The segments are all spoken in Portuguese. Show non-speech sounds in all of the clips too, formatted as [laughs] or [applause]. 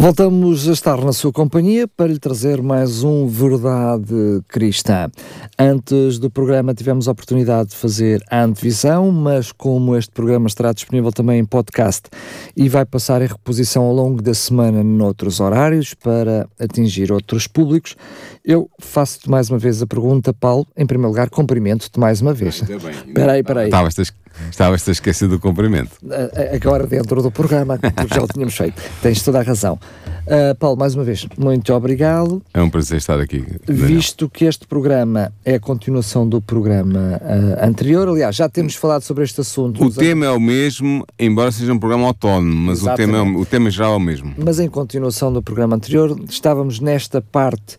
Voltamos a estar na sua companhia para lhe trazer mais um Verdade Cristã. Antes do programa tivemos a oportunidade de fazer a antevisão, mas como este programa estará disponível também em podcast e vai passar em reposição ao longo da semana noutros horários para atingir outros públicos, eu faço-te mais uma vez a pergunta, Paulo. Em primeiro lugar, cumprimento-te mais uma vez. Espera aí, espera aí. Estavas a esquecer do cumprimento. Agora dentro do programa, porque [laughs] já o tínhamos feito. Tens toda a razão. Uh, Paulo, mais uma vez, muito obrigado. É um prazer estar aqui. Daniel. Visto que este programa é a continuação do programa uh, anterior, aliás, já temos falado sobre este assunto. O tema é o mesmo, embora seja um programa autónomo, mas o tema, é o, o tema geral é o mesmo. Mas em continuação do programa anterior, estávamos nesta parte,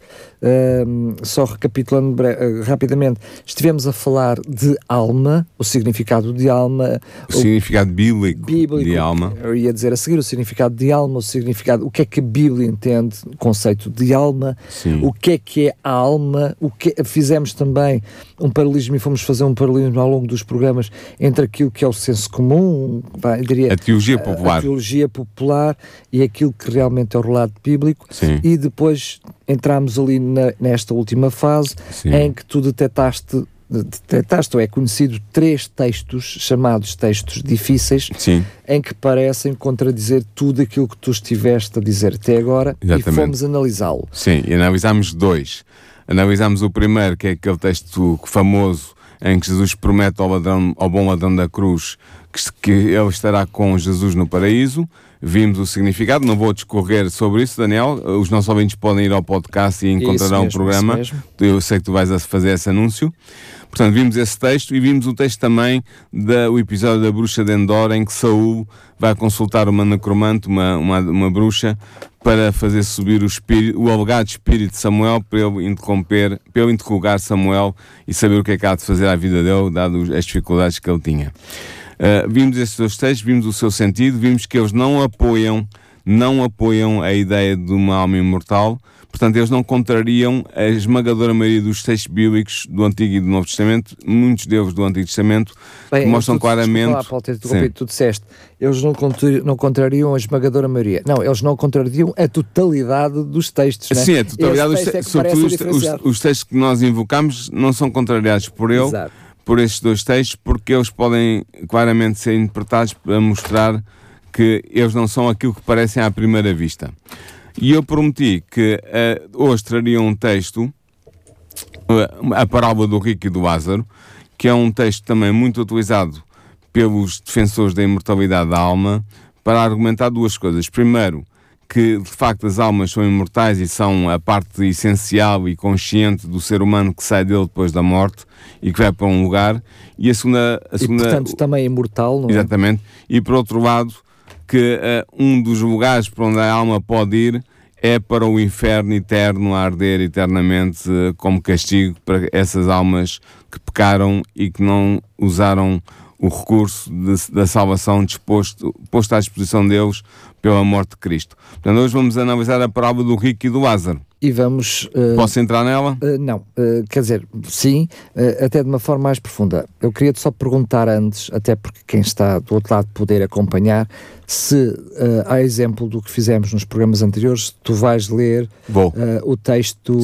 só recapitulando rapidamente, estivemos a falar de alma, o significado de alma. O, o significado bíblico, bíblico, de alma. Eu ia dizer a seguir o significado de alma, o significado, o que é que a Bíblia entende, o conceito de alma, Sim. o que é que é a alma, o que fizemos também um paralelismo e fomos fazer um paralelismo ao longo dos programas entre aquilo que é o senso comum, diria, a teologia popular. A, teologia popular e aquilo que realmente é o relato bíblico Sim. e depois entramos ali na, nesta última fase Sim. em que tu detectaste detectaste ou é conhecido três textos chamados textos difíceis Sim. em que parecem contradizer tudo aquilo que tu estiveste a dizer até agora Exatamente. e fomos analisá-lo. Sim, e analisámos dois. Analisámos o primeiro, que é aquele texto famoso em que Jesus promete ao, ladrão, ao bom ladrão da cruz que, que ele estará com Jesus no paraíso vimos o significado. Não vou discorrer sobre isso, Daniel. Os nossos ouvintes podem ir ao podcast e encontrarão o programa. Eu sei que tu vais fazer esse anúncio. Portanto, vimos esse texto e vimos o texto também do episódio da bruxa de Endor, em que Saul vai consultar uma necromante, uma, uma, uma bruxa, para fazer subir o, espírito, o alegado espírito de Samuel para ele interromper, para ele interrogar Samuel e saber o que é que há de fazer à vida dele, dado as dificuldades que ele tinha. Uh, vimos esses dois textos, vimos o seu sentido, vimos que eles não apoiam, não apoiam a ideia de uma alma imortal, portanto, eles não contrariam a esmagadora maioria dos textos bíblicos do Antigo e do Novo Testamento, muitos deles do Antigo Testamento, Bem, que mostram tu, claramente. Lá, Paulo, tu disseste, eles não, não contrariam a esmagadora maioria. Não, eles não contrariam a totalidade dos textos. Né? Sim, a totalidade dos textos. É os, os, os, textos que nós invocamos não são contrariados por ele. Exato por estes dois textos, porque eles podem claramente ser interpretados para mostrar que eles não são aquilo que parecem à primeira vista. E eu prometi que uh, hoje traria um texto, uh, a parábola do rico e do Lázaro, que é um texto também muito utilizado pelos defensores da imortalidade da alma para argumentar duas coisas. Primeiro, que de facto as almas são imortais e são a parte essencial e consciente do ser humano que sai dele depois da morte e que vai para um lugar. E a segunda. A segunda e, portanto, também é imortal, não é? Exatamente. E por outro lado, que uh, um dos lugares para onde a alma pode ir é para o inferno eterno, a arder eternamente uh, como castigo para essas almas que pecaram e que não usaram o recurso de, da salvação disposto, posto à disposição deles pela morte de Cristo. Portanto, hoje vamos analisar a parábola do rico e do Lázaro. E vamos. Uh, Posso entrar nela? Uh, não, uh, quer dizer, sim, até de uma forma mais profunda. Eu queria-te só perguntar antes, até porque quem está do outro lado poder acompanhar, se, a exemplo do que fizemos nos programas anteriores, tu vais ler o texto,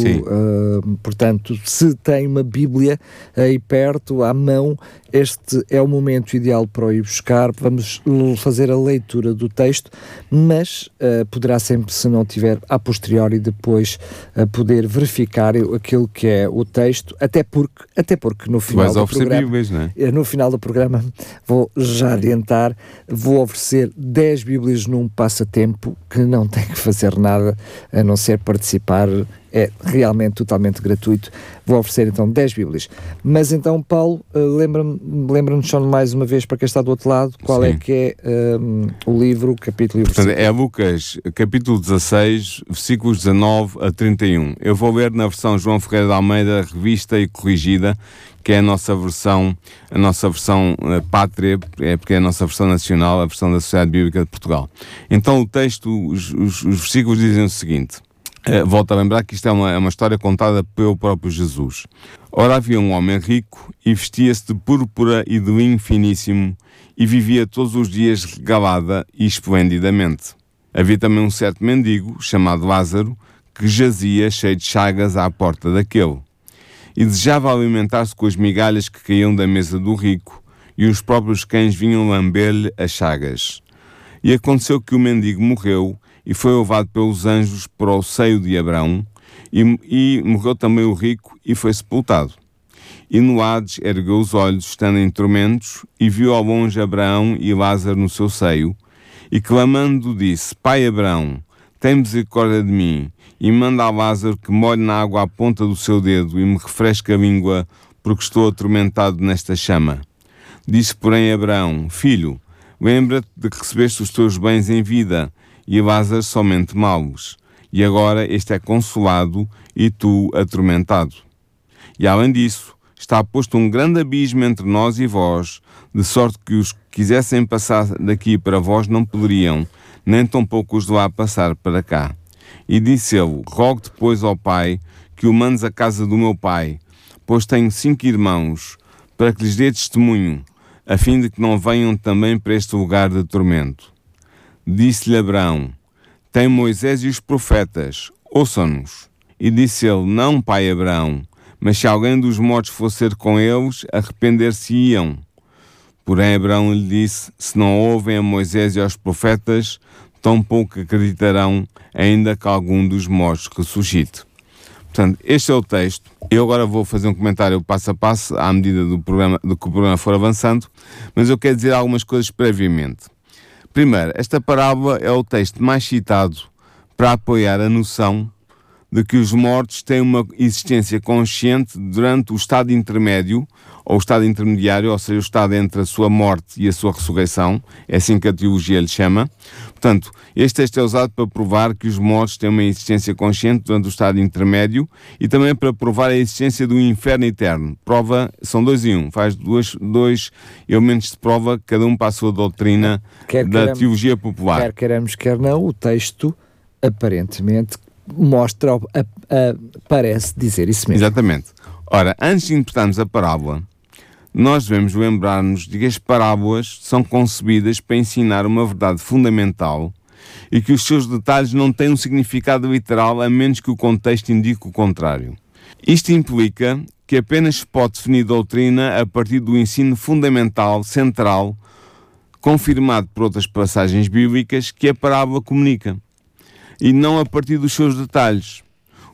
portanto, se tem uma Bíblia aí perto, à mão, este é o momento ideal para o ir buscar. Vamos fazer a leitura do texto, mas poderá sempre, se não tiver a posteriori, depois poder verificar aquilo que é o texto, até porque, até porque no final do programa, Bíblias, é? no final do programa, vou já adiantar, vou oferecer 10 Bíblias num passatempo que não [laughs] tem que fazer nada a não ser participar é realmente totalmente gratuito. Vou oferecer então 10 Bíblias. Mas então, Paulo, lembra-nos lembra só mais uma vez para quem está do outro lado, qual é Sim. é que é um, o livro, o capítulo e o versículo. É Lucas, capítulo 16, versículos 19 a 31. Eu vou ler na versão João Ferreira de Almeida, revista e corrigida, que é a nossa versão, a nossa versão uh, pátria, é porque é a nossa versão nacional, a versão da Sociedade Bíblica de Portugal. Então o texto, os, os, os versículos dizem o seguinte: volto a lembrar que isto é uma, é uma história contada pelo próprio Jesus. Ora, havia um homem rico e vestia-se de púrpura e de linho finíssimo e vivia todos os dias regalada e esplendidamente. Havia também um certo mendigo, chamado Lázaro, que jazia cheio de chagas à porta daquele e desejava alimentar-se com as migalhas que caíam da mesa do rico, e os próprios cães vinham lamber-lhe as chagas. E aconteceu que o mendigo morreu e foi levado pelos anjos para o seio de Abraão, e, e morreu também o rico e foi sepultado. E no Hades ergueu os olhos, estando em tormentos, e viu ao longe Abraão e Lázaro no seu seio, e clamando disse: Pai Abraão, tem misericórdia de mim, e manda a Lázaro que molhe na água a ponta do seu dedo e me refresque a língua, porque estou atormentado nesta chama. Disse, porém, Abraão: Filho, lembra-te de que recebeste os teus bens em vida, e Lázaro somente maus, e agora este é consolado e tu atormentado. E além disso, está posto um grande abismo entre nós e vós, de sorte que os que quisessem passar daqui para vós não poderiam, nem tampouco os de lá passar para cá. E disse ele: Rogo depois ao Pai que o mandes à casa do meu pai, pois tenho cinco irmãos, para que lhes dê testemunho, a fim de que não venham também para este lugar de tormento. Disse-lhe Abraão: Tem Moisés e os profetas, ouçam-nos. E disse ele: Não, pai Abraão, mas se alguém dos mortos fosse com eles, arrepender-se-iam. Porém, Abraão lhe disse: Se não ouvem a Moisés e aos profetas, tão pouco acreditarão, ainda que algum dos mortos ressuscite. Portanto, este é o texto. Eu agora vou fazer um comentário passo a passo, à medida do, programa, do que o programa for avançando, mas eu quero dizer algumas coisas previamente. Primeiro, esta parábola é o texto mais citado para apoiar a noção de que os mortos têm uma existência consciente durante o estado intermédio, ou o estado intermediário, ou seja, o estado entre a sua morte e a sua ressurreição, é assim que a teologia lhe chama. Portanto, este texto é usado para provar que os mortos têm uma existência consciente durante o estado intermédio e também para provar a existência do inferno eterno. Prova, são dois em um, faz dois, dois elementos de prova, cada um para a sua doutrina quer da queremos, teologia popular. Quer queremos, quer não, o texto aparentemente mostra, a, a, parece dizer isso mesmo. Exatamente. Ora, antes de interpretarmos a parábola, nós devemos lembrar-nos de que as parábolas são concebidas para ensinar uma verdade fundamental e que os seus detalhes não têm um significado literal a menos que o contexto indique o contrário. Isto implica que apenas se pode definir doutrina a partir do ensino fundamental, central, confirmado por outras passagens bíblicas que a parábola comunica e não a partir dos seus detalhes.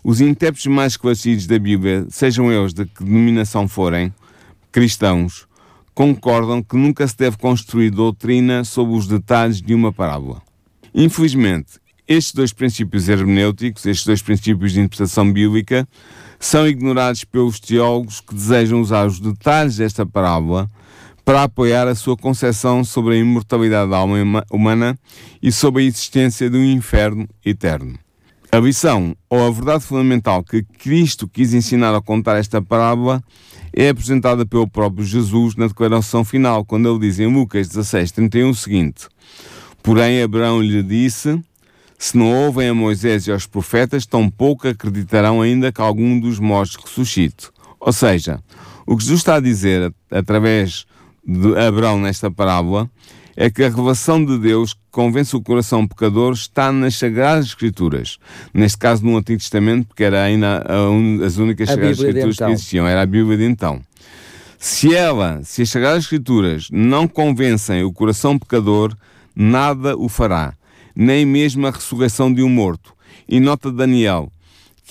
Os intérpretes mais esclarecidos da Bíblia, sejam eles de que denominação forem, cristãos, concordam que nunca se deve construir doutrina sobre os detalhes de uma parábola. Infelizmente, estes dois princípios hermenêuticos, estes dois princípios de interpretação bíblica, são ignorados pelos teólogos que desejam usar os detalhes desta parábola para apoiar a sua concepção sobre a imortalidade da alma humana e sobre a existência de um inferno eterno. A lição, ou a verdade fundamental que Cristo quis ensinar ao contar esta parábola, é apresentada pelo próprio Jesus na declaração final, quando ele diz em Lucas 16, 31 o seguinte: Porém, Abraão lhe disse: Se não ouvem a Moisés e aos profetas, tampouco acreditarão ainda que algum dos mortos ressuscite. Ou seja, o que Jesus está a dizer através de Abraão nesta parábola é que a revelação de Deus que convence o coração pecador está nas Sagradas Escrituras. Neste caso, no Antigo Testamento, porque era ainda un, as únicas a Sagradas Bíblia Escrituras que então. existiam, era a Bíblia de então. Se ela, se as Sagradas Escrituras não convencem o coração pecador, nada o fará, nem mesmo a ressurreição de um morto. E nota Daniel,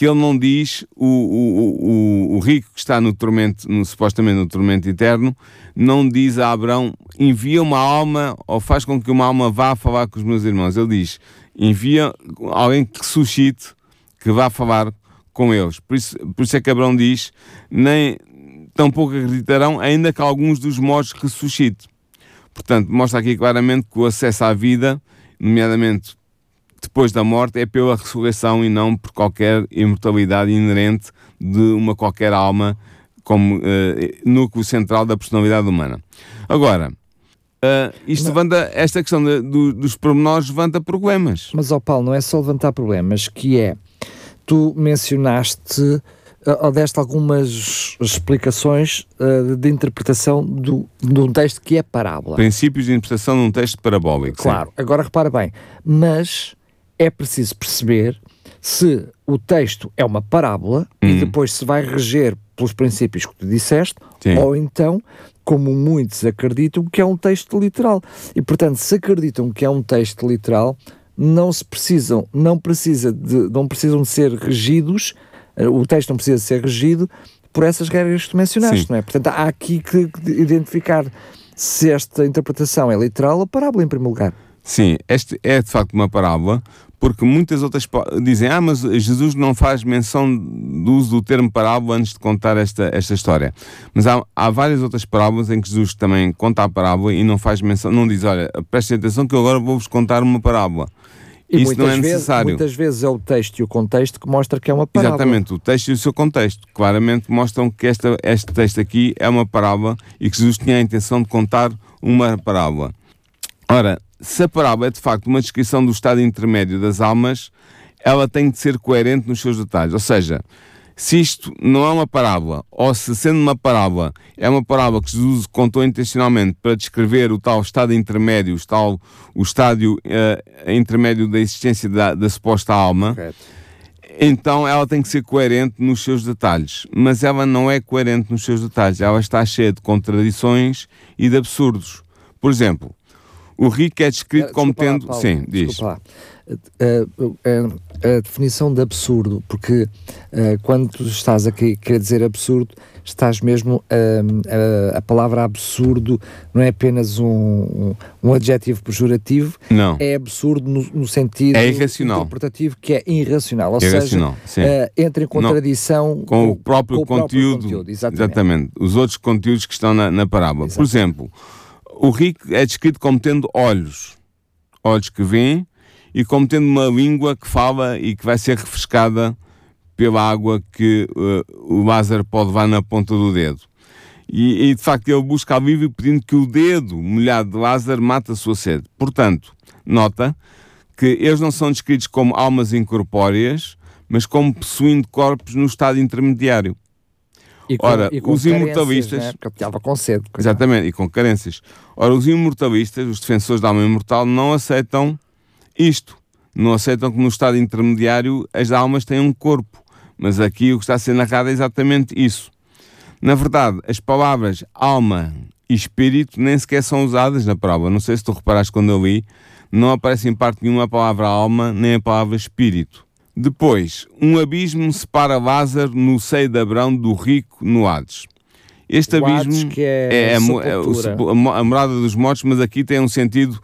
que ele não diz o, o, o, o rico que está no tormento, no, supostamente no tormento eterno, não diz a Abraão, envia uma alma ou faz com que uma alma vá falar com os meus irmãos. Ele diz, envia alguém que suscite, que vá falar com eles. Por isso, por isso é que Abraão diz: nem tampouco acreditarão, ainda que alguns dos mortos ressuscite. Portanto, mostra aqui claramente que o acesso à vida, nomeadamente depois da morte, é pela ressurreição e não por qualquer imortalidade inerente de uma qualquer alma como uh, núcleo central da personalidade humana. Agora, uh, isto não. levanta, esta questão de, do, dos pormenores levanta problemas. Mas, ó Paulo, não é só levantar problemas, que é, tu mencionaste ou deste algumas explicações uh, de interpretação do, de um texto que é parábola. Princípios de interpretação de um texto parabólico. Claro, sim. agora repara bem, mas é preciso perceber se o texto é uma parábola hum. e depois se vai reger pelos princípios que tu disseste, sim. ou então, como muitos acreditam, que é um texto literal. E portanto, se acreditam que é um texto literal, não se precisam, não precisa de, não precisam de ser regidos eh, o texto não precisa ser regido por essas regras que tu mencionaste, Sim. não é? Portanto, há aqui que identificar se esta interpretação é literal ou parábola, em primeiro lugar. Sim, este é de facto uma parábola, porque muitas outras dizem, ah, mas Jesus não faz menção do uso do termo parábola antes de contar esta, esta história. Mas há, há várias outras parábolas em que Jesus também conta a parábola e não faz menção, não diz, olha, prestem atenção que eu agora vou-vos contar uma parábola. E Isso não é necessário. Vezes, muitas vezes é o texto e o contexto que mostra que é uma parábola. Exatamente, o texto e o seu contexto claramente mostram que esta, este texto aqui é uma parábola e que Jesus tinha a intenção de contar uma parábola. Ora, se a parábola é de facto uma descrição do estado intermédio das almas, ela tem de ser coerente nos seus detalhes. Ou seja, se isto não é uma parábola, ou se sendo uma parábola, é uma parábola que Jesus contou intencionalmente para descrever o tal estado intermédio, o, tal, o estádio uh, intermédio da existência da, da suposta alma, Correto. então ela tem que ser coerente nos seus detalhes. Mas ela não é coerente nos seus detalhes, ela está cheia de contradições e de absurdos. Por exemplo, o rico é descrito uh, como tendo. Lá, Paulo, Sim, diz. Lá. Uh, uh, a definição de absurdo, porque quando tu estás aqui quer dizer absurdo, estás mesmo a, a palavra absurdo não é apenas um, um adjetivo pejorativo, não. é absurdo no, no sentido é irracional. interpretativo que é irracional, ou irracional, seja, entra em contradição não, com, o próprio, com o conteúdo, próprio conteúdo exatamente. exatamente. os outros conteúdos que estão na, na parábola. Por exemplo, o rico é descrito como tendo olhos, olhos que veem, e como tendo uma língua que fala e que vai ser refrescada pela água que uh, o Lázaro pode levar na ponta do dedo. E, e de facto ele busca alívio pedindo que o dedo molhado de Lázaro mate a sua sede. Portanto, nota que eles não são descritos como almas incorpóreas, mas como possuindo corpos no estado intermediário. E com, Ora, e com os imortalistas. Né? Porque ele com sede. Exatamente, e com carências. Ora, os imortalistas, os defensores da alma imortal, não aceitam isto. Não aceitam que no estado intermediário as almas têm um corpo. Mas aqui o que está a ser narrado é exatamente isso. Na verdade, as palavras alma e espírito nem sequer são usadas na prova. Não sei se tu reparaste quando eu li, não aparece em parte nenhuma a palavra alma nem a palavra espírito. Depois, um abismo separa Lázaro no seio de Abraão do rico no Hades. Este o abismo Hades, é, é, a, é a, morada dos mortos, mas aqui tem um sentido,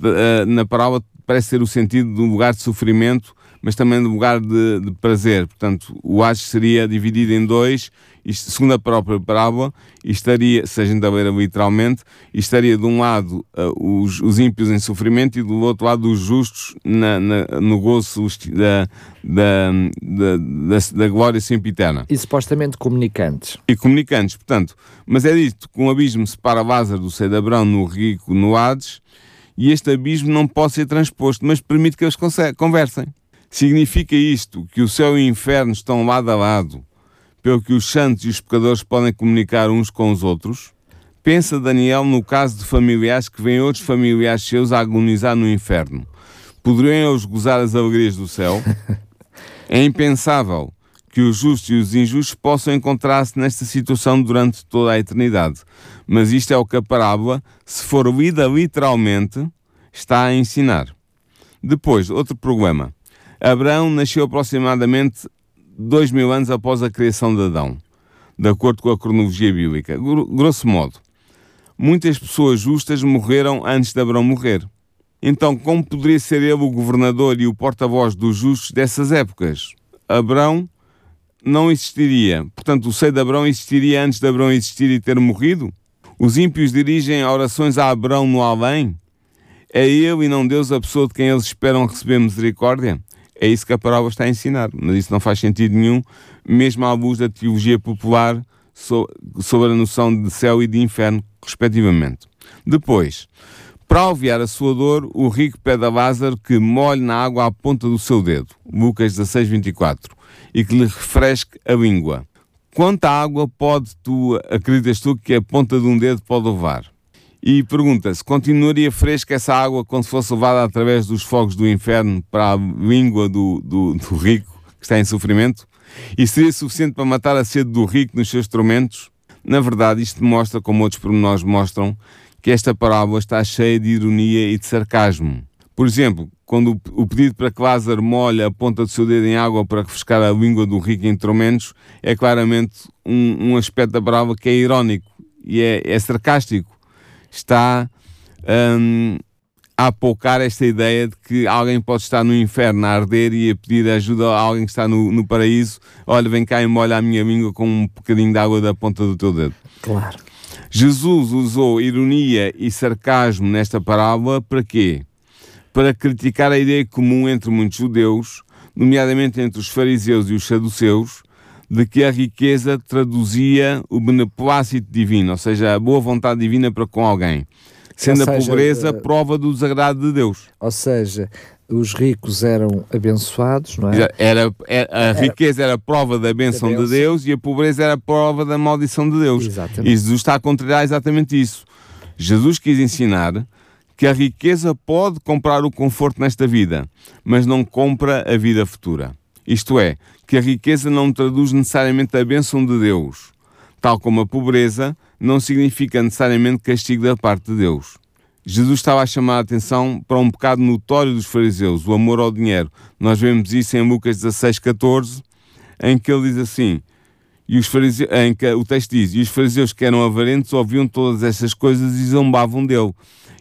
uh, na parábola parece ter o sentido de um lugar de sofrimento mas também no lugar de, de prazer. Portanto, o Hades seria dividido em dois, isto, segundo a própria parábola, estaria, se a gente a ler literalmente, estaria de um lado uh, os, os ímpios em sofrimento e do outro lado os justos na, na, no gozo da, da, da, da, da glória sempiterna. E supostamente comunicantes. E comunicantes, portanto. Mas é dito que um abismo separa Lázaro do seio de Abraão no rico no Hades, e este abismo não pode ser transposto, mas permite que eles conversem. Significa isto que o céu e o inferno estão lado a lado, pelo que os santos e os pecadores podem comunicar uns com os outros? Pensa Daniel no caso de familiares que veem outros familiares seus a agonizar no inferno. Poderiam eles gozar as alegrias do céu? [laughs] É impensável que os justos e os injustos possam encontrar-se nesta situação durante toda a eternidade. Mas isto é o que a parábola, se for lida literalmente, está a ensinar. Depois, outro problema. Abraão nasceu aproximadamente dois mil anos após a criação de Adão, de acordo com a cronologia bíblica. Grosso modo, muitas pessoas justas morreram antes de Abraão morrer. Então, como poderia ser ele o governador e o porta-voz dos justos dessas épocas? Abraão não existiria. Portanto, o seio de Abraão existiria antes de Abraão existir e ter morrido? Os ímpios dirigem orações a Abraão no além? É ele e não Deus a pessoa de quem eles esperam receber misericórdia? É isso que a parábola está a ensinar, mas isso não faz sentido nenhum, mesmo à luz da teologia popular sobre a noção de céu e de inferno, respectivamente. Depois, para aliviar a sua dor, o rico pede a Lázaro que molhe na água a ponta do seu dedo, Lucas 16, 24, e que lhe refresque a língua. Quanta água pode tu, acreditas tu, que a ponta de um dedo pode levar? E pergunta-se, continuaria fresca essa água quando fosse levada através dos fogos do inferno para a língua do, do, do rico que está em sofrimento? E seria suficiente para matar a sede do rico nos seus tormentos? Na verdade, isto mostra, como outros pormenores mostram, que esta parábola está cheia de ironia e de sarcasmo. Por exemplo, quando o pedido para que Lázaro molhe a ponta do seu dedo em água para refrescar a língua do rico em tormentos é claramente um, um aspecto da parábola que é irónico e é, é sarcástico está um, a apoucar esta ideia de que alguém pode estar no inferno a arder e a pedir ajuda a alguém que está no, no paraíso. Olha, vem cá e molha a minha língua com um bocadinho de água da ponta do teu dedo. Claro. Jesus usou ironia e sarcasmo nesta parábola para quê? Para criticar a ideia comum entre muitos judeus, nomeadamente entre os fariseus e os saduceus, de que a riqueza traduzia o beneplácito divino, ou seja, a boa vontade divina para com alguém, sendo seja, a pobreza uh, prova do desagrado de Deus. Ou seja, os ricos eram abençoados, não é? Era, era a riqueza era prova da bênção de Deus e a pobreza era prova da maldição de Deus. Exatamente. E Jesus está a contrariar exatamente isso. Jesus quis ensinar que a riqueza pode comprar o conforto nesta vida, mas não compra a vida futura. Isto é, que a riqueza não traduz necessariamente a bênção de Deus, tal como a pobreza não significa necessariamente castigo da parte de Deus. Jesus estava a chamar a atenção para um pecado notório dos fariseus, o amor ao dinheiro. Nós vemos isso em Lucas 16, 14, em que ele diz assim, e os fariseus, em que o texto diz, e os fariseus que eram avarentos ouviam todas essas coisas e zombavam dele.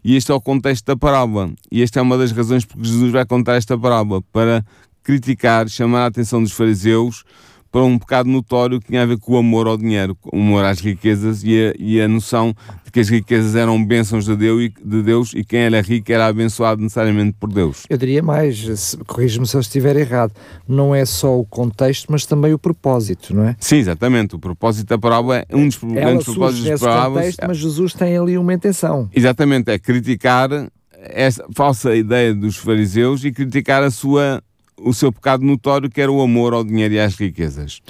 E este é o contexto da parábola. E esta é uma das razões porque Jesus vai contar esta parábola, para criticar, chamar a atenção dos fariseus para um pecado notório que tinha a ver com o amor ao dinheiro, o amor às riquezas e a, e a noção de que as riquezas eram bênçãos de Deus, e, de Deus e quem era rico era abençoado necessariamente por Deus. Eu diria mais, corrija-me se eu estiver errado, não é só o contexto, mas também o propósito, não é? Sim, exatamente. O propósito da parábola é um dos grandes propósitos das parábolas. Contexto, mas Jesus tem ali uma intenção. Exatamente, é criticar essa falsa ideia dos fariseus e criticar a sua o seu pecado notório, que era o amor ao dinheiro e às riquezas.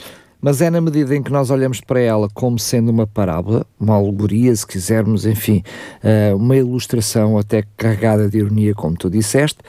Mas é na medida em que nós olhamos para ela como sendo uma parábola, uma alegoria, se quisermos, enfim, uh, uma ilustração até carregada de ironia, como tu disseste,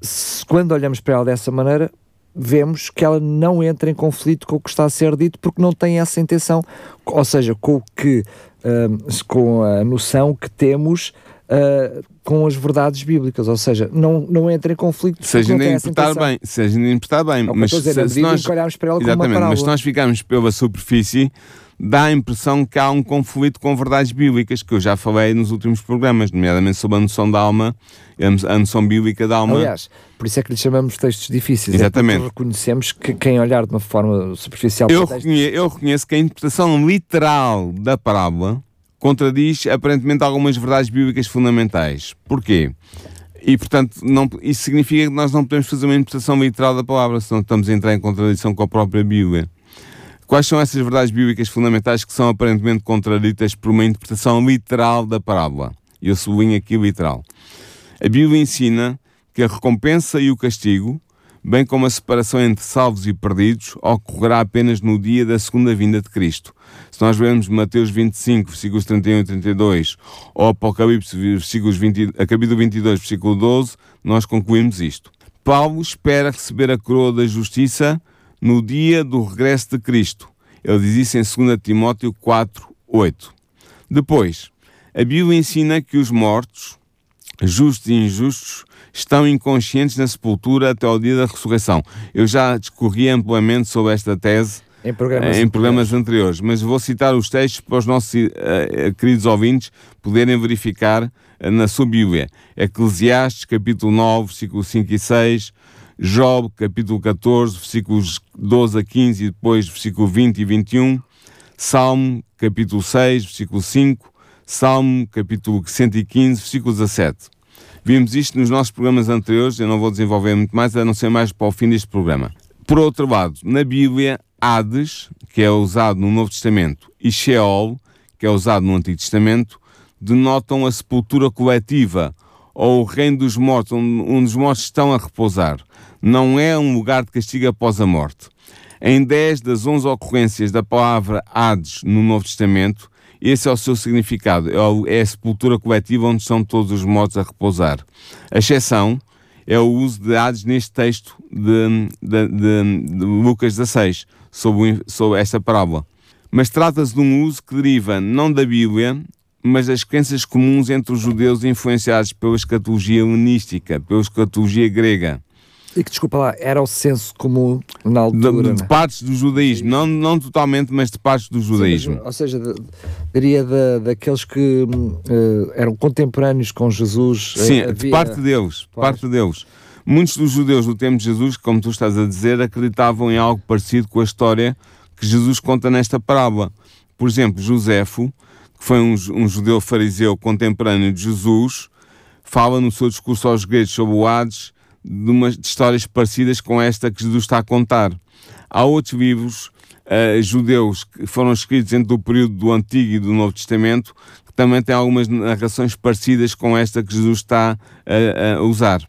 se, quando olhamos para ela dessa maneira, vemos que ela não entra em conflito com o que está a ser dito porque não tem essa intenção, ou seja, com o que, uh, com a noção que temos uh, com as verdades bíblicas, ou seja, não, não entra em conflito. Se a gente interpretar bem, se a gente interpretar bem, mas dizer, se, se nós, olharmos para ela exatamente, mas se nós ficarmos pela superfície, dá a impressão que há um conflito com verdades bíblicas, que eu já falei nos últimos programas, nomeadamente sobre a noção da alma, a noção bíblica da alma. Aliás, por isso é que lhe chamamos textos difíceis. É exatamente. É reconhecemos que quem olhar de uma forma superficial... Eu, reconheço, eu reconheço que a interpretação literal da parábola contradiz aparentemente algumas verdades bíblicas fundamentais. Porquê? E, portanto, não, isso significa que nós não podemos fazer uma interpretação literal da palavra, senão estamos a entrar em contradição com a própria Bíblia. Quais são essas verdades bíblicas fundamentais que são aparentemente contraditas por uma interpretação literal da parábola? Eu sublinho aqui literal. A Bíblia ensina que a recompensa e o castigo bem como a separação entre salvos e perdidos, ocorrerá apenas no dia da segunda vinda de Cristo. Se nós vermos Mateus 25, versículos 31 e 32, ou Apocalipse, versículos 20, capítulo 22, versículo 12, nós concluímos isto. Paulo espera receber a coroa da justiça no dia do regresso de Cristo. Ele diz isso em 2 Timóteo 4, 8. Depois, a Bíblia ensina que os mortos, justos e injustos, estão inconscientes na sepultura até ao dia da ressurreição. Eu já discorri amplamente sobre esta tese em programas, em programas anteriores, mas vou citar os textos para os nossos uh, queridos ouvintes poderem verificar uh, na sua Bíblia. Eclesiastes, capítulo 9, versículos 5 e 6, Job, capítulo 14, versículos 12 a 15 e depois versículo 20 e 21, Salmo, capítulo 6, versículo 5, Salmo, capítulo 115, versículo 17. Vimos isto nos nossos programas anteriores, eu não vou desenvolver muito mais, a não ser mais para o fim deste programa. Por outro lado, na Bíblia, Hades, que é usado no Novo Testamento, e Sheol, que é usado no Antigo Testamento, denotam a sepultura coletiva, ou o reino dos mortos, onde, os mortos estão a repousar. Não é um lugar de castigo após a morte. Em 10 das 11 ocorrências da palavra Hades no Novo Testamento, esse é o seu significado, é, é a sepultura coletiva onde estão todos os mortos a repousar. A exceção é o uso de Hades neste texto de, de, de, de Lucas 16, sobre, sobre esta parábola. Mas trata-se de um uso que deriva não da Bíblia, mas das crenças comuns entre os judeus influenciados pela escatologia helenística, pela escatologia grega. E que, desculpa lá, era o senso comum na altura. De, de, é? partes do judaísmo, não, não totalmente, mas de partes do judaísmo. Sim, ou seja, de, diria de, daqueles que uh, eram contemporâneos com Jesus. Eh, Sim, havia... de parte deles, parte deles. Muitos dos judeus do tempo de Jesus, como tu estás a dizer, acreditavam em algo parecido com a história que Jesus conta nesta parábola. Por exemplo, Joséfo, que foi um, um judeu fariseu contemporâneo de Jesus, fala no seu discurso aos gregos sobre o Hades de, umas, de histórias parecidas com esta que Jesus está a contar. Há outros livros uh, judeus que foram escritos entre o período do Antigo e do Novo Testamento que também têm algumas narrações parecidas com esta que Jesus está a usar.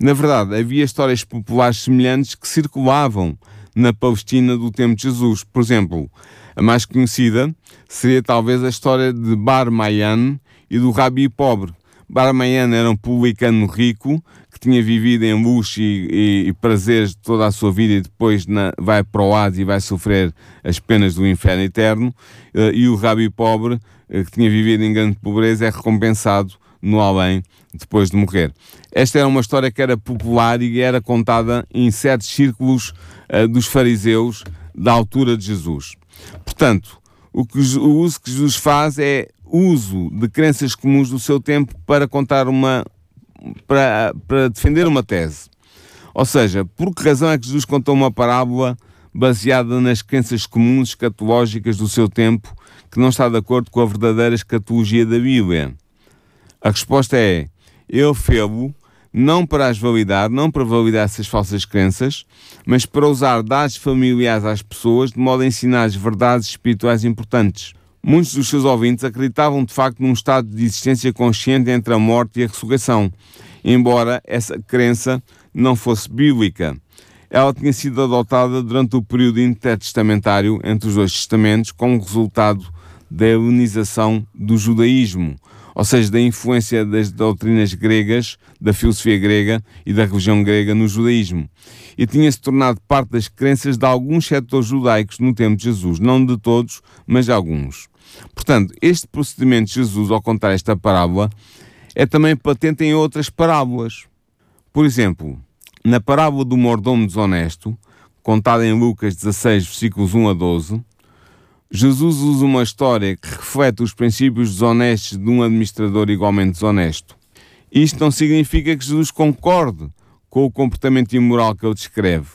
Na verdade, havia histórias populares semelhantes que circulavam na Palestina do tempo de Jesus. Por exemplo, a mais conhecida seria talvez a história de Bar Mayan e do Rabi pobre. Bar Mayan era um publicano rico tinha vivido em luxo e, e, e prazeres toda a sua vida e depois na, vai para o Hades e vai sofrer as penas do inferno eterno, uh, e o rabi pobre, uh, que tinha vivido em grande pobreza, é recompensado no além depois de morrer. Esta era uma história que era popular e era contada em certos círculos uh, dos fariseus da altura de Jesus. Portanto, o, que, o uso que Jesus faz é uso de crenças comuns do seu tempo para contar uma, para, para defender uma tese. Ou seja, por que razão é que Jesus contou uma parábola baseada nas crenças comuns escatológicas do seu tempo que não está de acordo com a verdadeira escatologia da Bíblia? A resposta é: ele fez-o não para as validar, não para validar essas falsas crenças, mas para usar dados familiares às pessoas de modo a ensinar as verdades espirituais importantes. Muitos dos seus ouvintes acreditavam de facto num estado de existência consciente entre a morte e a ressurreição, embora essa crença não fosse bíblica. Ela tinha sido adotada durante o período intertestamentário entre os dois testamentos como resultado da helenização do judaísmo, ou seja, da influência das doutrinas gregas, da filosofia grega e da religião grega no judaísmo. E tinha-se tornado parte das crenças de alguns setores judaicos no tempo de Jesus, não de todos, mas de alguns. Portanto, este procedimento de Jesus, ao contar esta parábola, é também patente em outras parábolas. Por exemplo, na parábola do mordomo desonesto, contada em Lucas 16, versículos 1 a 12, Jesus usa uma história que reflete os princípios desonestos de um administrador igualmente desonesto. Isto não significa que Jesus concorde com o comportamento imoral que ele descreve.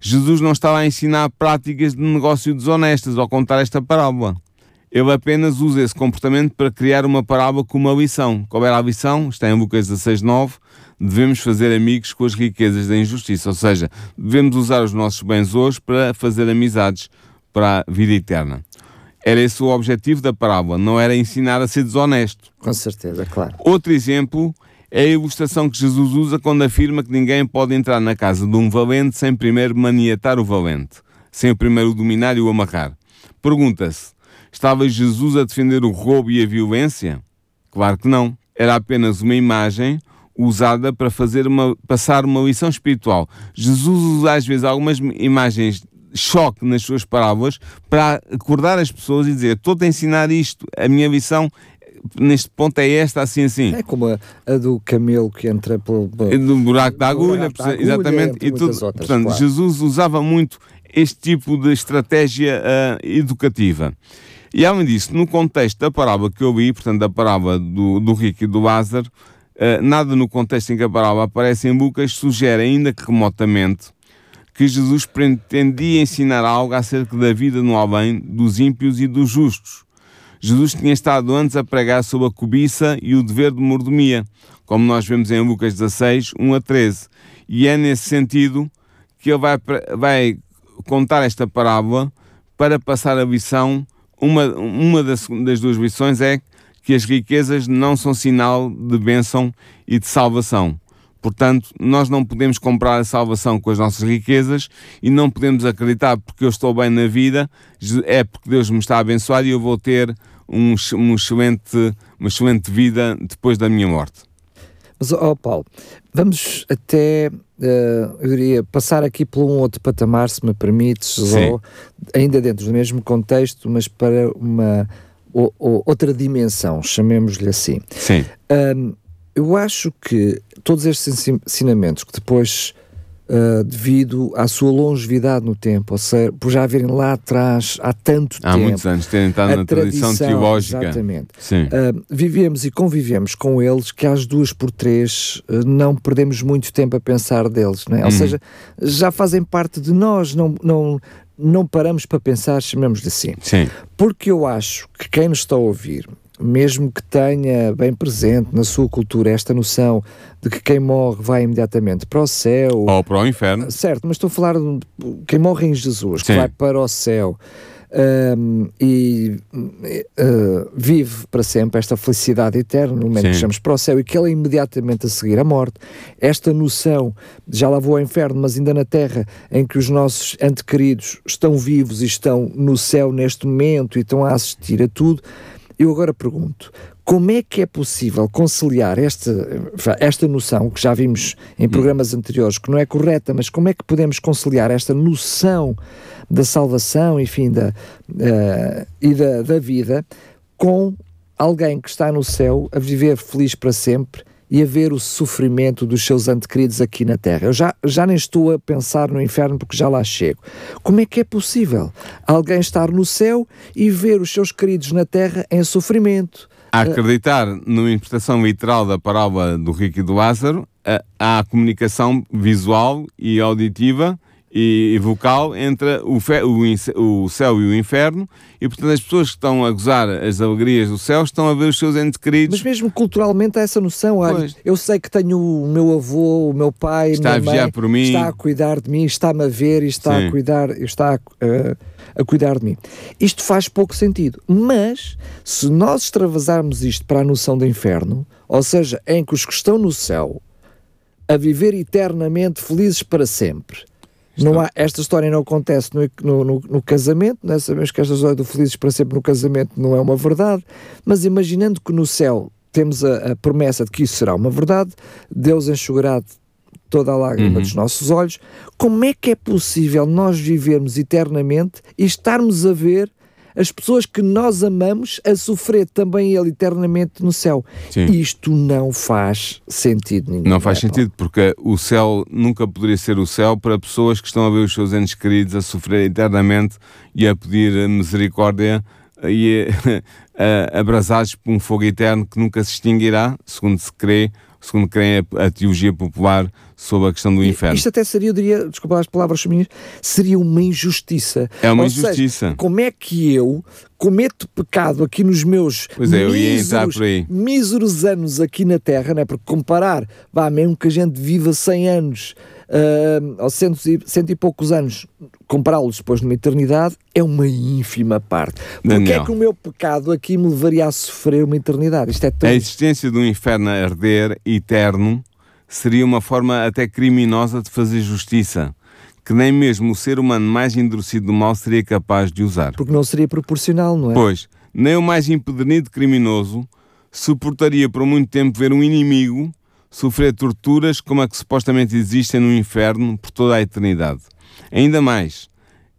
Jesus não estava a ensinar práticas de negócio desonestas ao contar esta parábola. Ele apenas usa esse comportamento para criar uma parábola com uma lição. Qual era a lição? Está em Lucas 16:9. Devemos fazer amigos com as riquezas da injustiça, ou seja, devemos usar os nossos bens hoje para fazer amizades para a vida eterna. Era esse o objetivo da parábola, não era ensinar a ser desonesto. Com certeza, claro. Outro exemplo é a ilustração que Jesus usa quando afirma que ninguém pode entrar na casa de um valente sem primeiro maniatar o valente, sem o primeiro o dominar e o amarrar. Pergunta-se: Estava Jesus a defender o roubo e a violência? Claro que não. Era apenas uma imagem usada para fazer uma, passar uma lição espiritual. Jesus usa às vezes algumas imagens choque nas suas parábolas para acordar as pessoas e dizer: estou a ensinar isto, a minha lição neste ponto é esta, assim, assim. É como a, a do camelo que entra pelo, pelo do buraco da agulha, buraco da agulha exatamente. E tudo, outras, portanto, claro. Jesus usava muito este tipo de estratégia uh, educativa. E além disso, no contexto da parábola que eu li, portanto, da parábola do, do rico e do Lázaro, uh, nada no contexto em que a parábola aparece em Lucas sugere, ainda que remotamente, que Jesus pretendia ensinar algo acerca da vida no além dos ímpios e dos justos. Jesus tinha estado antes a pregar sobre a cobiça e o dever de mordomia, como nós vemos em Lucas 16, 1 a 13. E é nesse sentido que ele vai, vai contar esta parábola para passar a lição. Uma, uma das, das duas lições é que as riquezas não são sinal de bênção e de salvação. Portanto, nós não podemos comprar a salvação com as nossas riquezas e não podemos acreditar porque eu estou bem na vida, é porque Deus me está a abençoar e eu vou ter um, um excelente, uma excelente vida depois da minha morte. Mas, ó Paulo, vamos até, uh, eu diria, passar aqui por um outro patamar, se me permites, ou, ainda dentro do mesmo contexto, mas para uma ou, ou, outra dimensão, chamemos-lhe assim. Sim. Um, eu acho que todos estes ensinamentos que depois, uh, devido à sua longevidade no tempo, ou seja, por já haverem lá atrás, há tanto há tempo. Há muitos anos terem estado na tradição, teológica. Exatamente. Uh, vivemos e convivemos com eles que às duas por três uh, não perdemos muito tempo a pensar deles, é? Ou uhum. seja, já fazem parte de nós, não, não, não paramos para pensar, chamemos-lhe assim. Sim. Porque eu acho que quem nos está a ouvir, mesmo que tenha bem presente na sua cultura esta noção de que quem morre vai imediatamente para o céu ou para o inferno, certo, mas estou a falar de quem morre em Jesus, Sim. que vai para o céu um, e uh, vive para sempre esta felicidade eterna no momento Sim. que chegamos para o céu e que ele é imediatamente a seguir a morte. Esta noção, já lá vou ao inferno, mas ainda na terra, em que os nossos antequeridos estão vivos e estão no céu neste momento e estão a assistir a tudo. Eu agora pergunto: como é que é possível conciliar esta, esta noção, que já vimos em programas anteriores, que não é correta, mas como é que podemos conciliar esta noção da salvação, enfim, da, uh, e da, da vida, com alguém que está no céu a viver feliz para sempre e a ver o sofrimento dos seus antequeridos aqui na Terra. Eu já, já nem estou a pensar no inferno porque já lá chego. Como é que é possível alguém estar no céu e ver os seus queridos na Terra em sofrimento? A acreditar numa interpretação literal da parábola do Rico e do Lázaro, há a comunicação visual e auditiva e, vocal entre o, fe, o, o, céu e o inferno, e portanto as pessoas que estão a gozar as alegrias do céu estão a ver os seus entes queridos. Mas mesmo culturalmente há essa noção. Olha, eu sei que tenho o meu avô, o meu pai, está a vigiar por mim, está a cuidar de mim, está-me a ver e está Sim. a cuidar, está a, uh, a cuidar de mim. Isto faz pouco sentido, mas se nós extravasarmos isto para a noção do inferno, ou seja, em que os que estão no céu a viver eternamente felizes para sempre não há, esta história não acontece no, no, no, casamento, né? sabemos que esta história do Felizes para sempre no casamento não é uma verdade, mas imaginando que no céu temos a, a promessa de que isso será uma verdade, Deus enxugará toda a lágrima uhum. dos nossos olhos, como é que é possível nós vivermos eternamente e estarmos a ver as pessoas que nós amamos a sofrer também ele eternamente no céu. Sim. Isto não faz sentido nenhum. Não faz sentido, porque o céu nunca poderia ser o céu para pessoas que estão a ver os seus entes queridos a sofrer eternamente e a pedir misericórdia e [laughs] abrasados por um fogo eterno que nunca se extinguirá, segundo se crê, segundo crê a, a teologia popular sobre a questão do inferno. Isto até seria, eu diria, desculpa as palavras minhas, seria uma injustiça. É uma Ou injustiça. Seja, como é que eu cometo pecado aqui nos meus pois é, míseros, míseros anos aqui na Terra, né? porque comparar, vá, mesmo que a gente viva 100 anos uh, aos cento e, cento e poucos anos, comprá-los depois numa eternidade é uma ínfima parte. Porque é que o meu pecado aqui me levaria a sofrer uma eternidade? Isto é tão... A existência do inferno a arder eterno seria uma forma até criminosa de fazer justiça que nem mesmo o ser humano mais endurecido do mal seria capaz de usar. Porque não seria proporcional, não é? Pois, nem o mais empedernido criminoso suportaria por muito tempo ver um inimigo sofrer torturas como a que supostamente existem no inferno por toda a eternidade. Ainda mais,